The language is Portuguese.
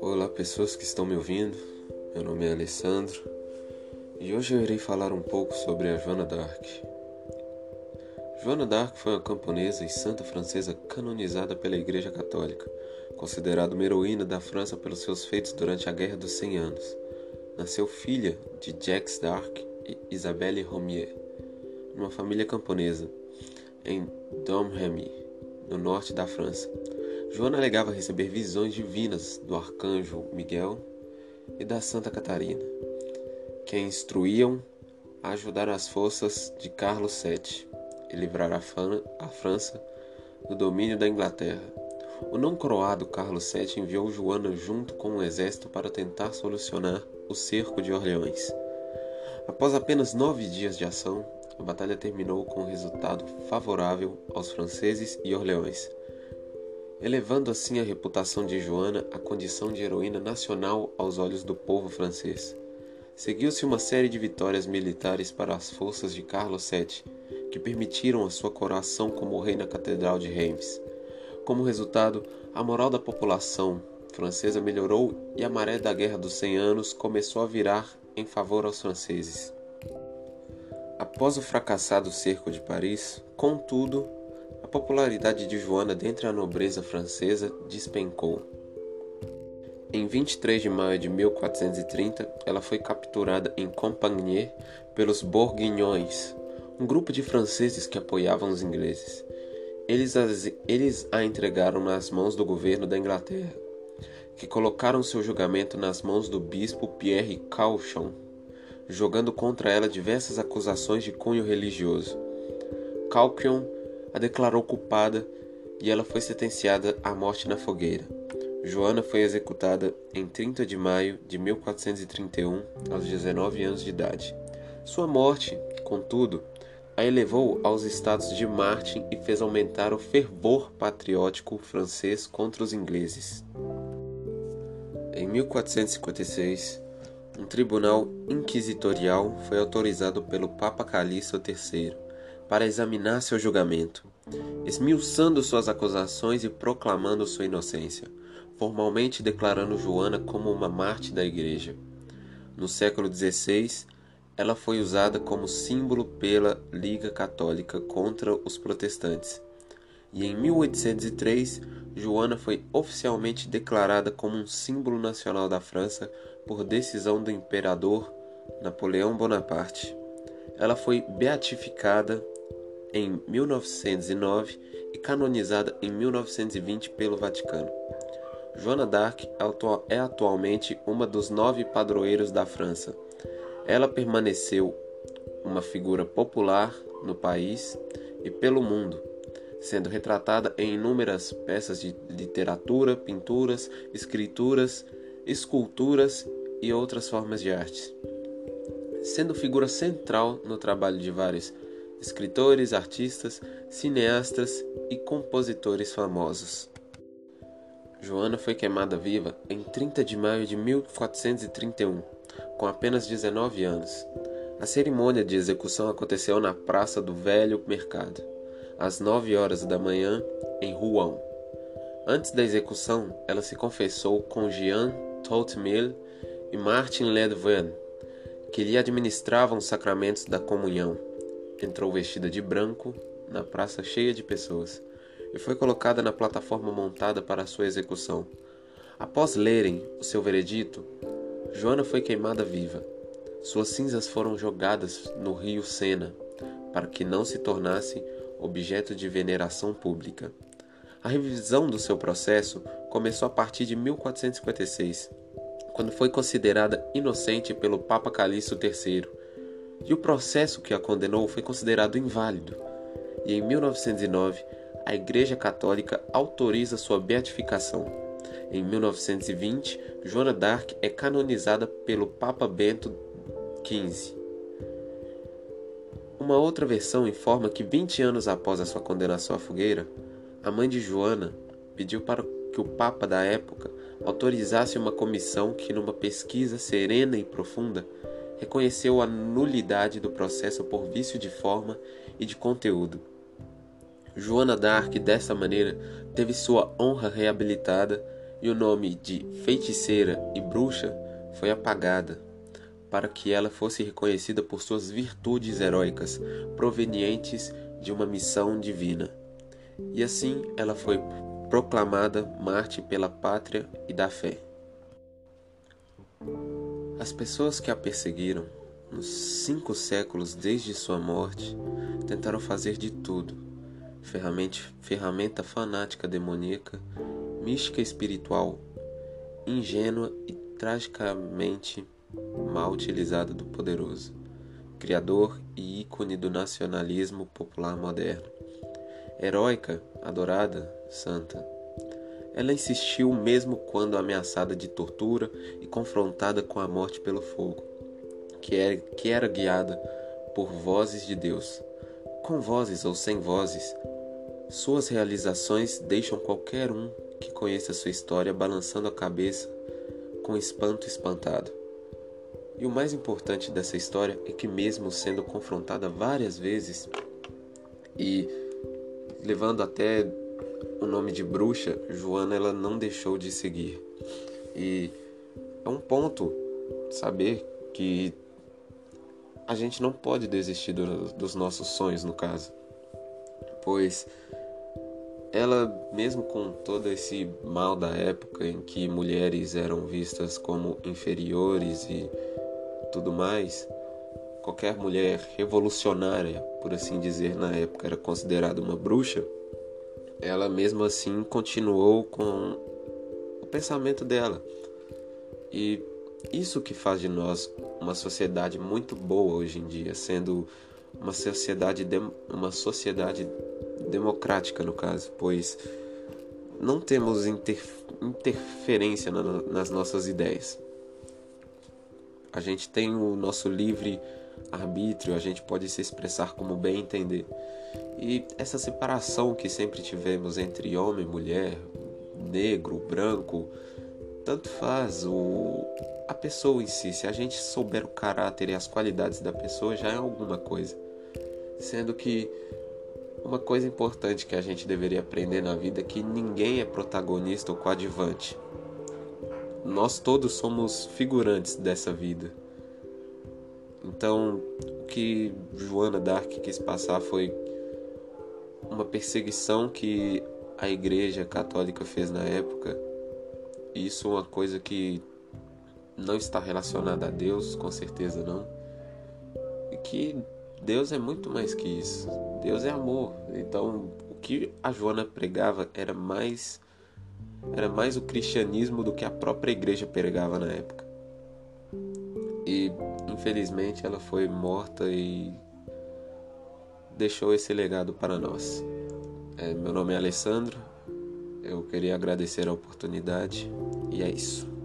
Olá, pessoas que estão me ouvindo. Meu nome é Alessandro e hoje eu irei falar um pouco sobre a Joana d'Arc. Joana d'Arc foi uma camponesa e santa francesa canonizada pela Igreja Católica, considerada uma heroína da França pelos seus feitos durante a Guerra dos Cem Anos. Nasceu filha de Jacques d'Arc e Isabelle Romier, numa família camponesa, em Domremy, no norte da França. Joana alegava receber visões divinas do arcanjo Miguel e da Santa Catarina, que a instruíam a ajudar as forças de Carlos VII e livrar a, França do domínio da Inglaterra. O não coroado Carlos VII enviou Joana junto com um exército para tentar solucionar o cerco de Orleões. Após apenas nove dias de ação, a batalha terminou com um resultado favorável aos franceses e Orleões, elevando assim a reputação de Joana à condição de heroína nacional aos olhos do povo francês. Seguiu-se uma série de vitórias militares para as forças de Carlos VII, que permitiram a sua coroação como rei na Catedral de Reims. Como resultado, a moral da população francesa melhorou e a maré da Guerra dos Cem Anos começou a virar em favor aos franceses. Após o fracassado cerco de Paris, contudo, a popularidade de Joana dentre a nobreza francesa despencou. Em 23 de maio de 1430, ela foi capturada em Compagnie pelos Bourguignons, um grupo de franceses que apoiavam os ingleses. Eles, as, eles a entregaram nas mãos do governo da Inglaterra, que colocaram seu julgamento nas mãos do bispo Pierre Cauchon, jogando contra ela diversas acusações de cunho religioso. Cauchon a declarou culpada e ela foi sentenciada à morte na fogueira. Joana foi executada em 30 de maio de 1431, aos 19 anos de idade. Sua morte, contudo, a elevou aos status de Martin e fez aumentar o fervor patriótico francês contra os ingleses. Em 1456, um tribunal inquisitorial foi autorizado pelo Papa Calixto III para examinar seu julgamento, esmiuçando suas acusações e proclamando sua inocência, formalmente declarando Joana como uma mártir da Igreja. No século XVI, ela foi usada como símbolo pela Liga Católica contra os protestantes. E em 1803, Joana foi oficialmente declarada como um símbolo nacional da França por decisão do imperador Napoleão Bonaparte. Ela foi beatificada em 1909 e canonizada em 1920 pelo Vaticano. Joana d'Arc é atualmente uma dos nove padroeiros da França ela permaneceu uma figura popular no país e pelo mundo, sendo retratada em inúmeras peças de literatura, pinturas, escrituras, esculturas e outras formas de arte, sendo figura central no trabalho de vários escritores, artistas, cineastas e compositores famosos. Joana foi queimada viva em 30 de maio de 1431 com apenas 19 anos. A cerimônia de execução aconteceu na Praça do Velho Mercado, às 9 horas da manhã, em Rouen. Antes da execução, ela se confessou com Jean Toutmille e Martin Ledvin, que lhe administravam os sacramentos da comunhão. Entrou vestida de branco na praça cheia de pessoas e foi colocada na plataforma montada para sua execução. Após lerem o seu veredito, Joana foi queimada viva. Suas cinzas foram jogadas no rio Sena para que não se tornasse objeto de veneração pública. A revisão do seu processo começou a partir de 1456, quando foi considerada inocente pelo Papa Calixto III, e o processo que a condenou foi considerado inválido. E em 1909, a Igreja Católica autoriza sua beatificação. Em 1920, Joana d'Arc é canonizada pelo Papa Bento XV. Uma outra versão informa que 20 anos após a sua condenação à fogueira, a mãe de Joana pediu para que o Papa da época autorizasse uma comissão que, numa pesquisa serena e profunda, reconheceu a nulidade do processo por vício de forma e de conteúdo. Joana d'Arc, dessa maneira, teve sua honra reabilitada e o nome de feiticeira e bruxa foi apagada, para que ela fosse reconhecida por suas virtudes heróicas provenientes de uma missão divina. E assim ela foi proclamada Marte pela pátria e da fé. As pessoas que a perseguiram, nos cinco séculos desde sua morte, tentaram fazer de tudo ferramenta, fanática demoníaca, mística espiritual, ingênua e tragicamente mal utilizada do poderoso, criador e ícone do nacionalismo popular moderno. Heróica, adorada, santa. Ela insistiu mesmo quando ameaçada de tortura e confrontada com a morte pelo fogo, que era, que era guiada por vozes de Deus. Com vozes ou sem vozes, suas realizações deixam qualquer um que conheça sua história balançando a cabeça com espanto espantado. E o mais importante dessa história é que, mesmo sendo confrontada várias vezes e levando até o nome de bruxa, Joana ela não deixou de seguir. E é um ponto saber que a gente não pode desistir do, dos nossos sonhos, no caso, pois ela, mesmo com todo esse mal da época em que mulheres eram vistas como inferiores e tudo mais, qualquer mulher revolucionária, por assim dizer, na época era considerada uma bruxa, ela mesmo assim continuou com o pensamento dela. E isso que faz de nós uma sociedade muito boa hoje em dia, sendo uma sociedade, uma sociedade democrática no caso, pois não temos inter, interferência na, nas nossas ideias. A gente tem o nosso livre arbítrio, a gente pode se expressar como bem entender. E essa separação que sempre tivemos entre homem e mulher, negro, branco, tanto faz o a pessoa em si. Se a gente souber o caráter e as qualidades da pessoa, já é alguma coisa. Sendo que uma coisa importante que a gente deveria aprender na vida é que ninguém é protagonista ou coadjuvante. Nós todos somos figurantes dessa vida. Então, o que Joana Dark quis passar foi uma perseguição que a Igreja Católica fez na época. Isso é uma coisa que não está relacionada a Deus, com certeza não. E que Deus é muito mais que isso. Deus é amor. Então, o que a Joana pregava era mais era mais o cristianismo do que a própria igreja pregava na época. E infelizmente ela foi morta e deixou esse legado para nós. É, meu nome é Alessandro. Eu queria agradecer a oportunidade e é isso.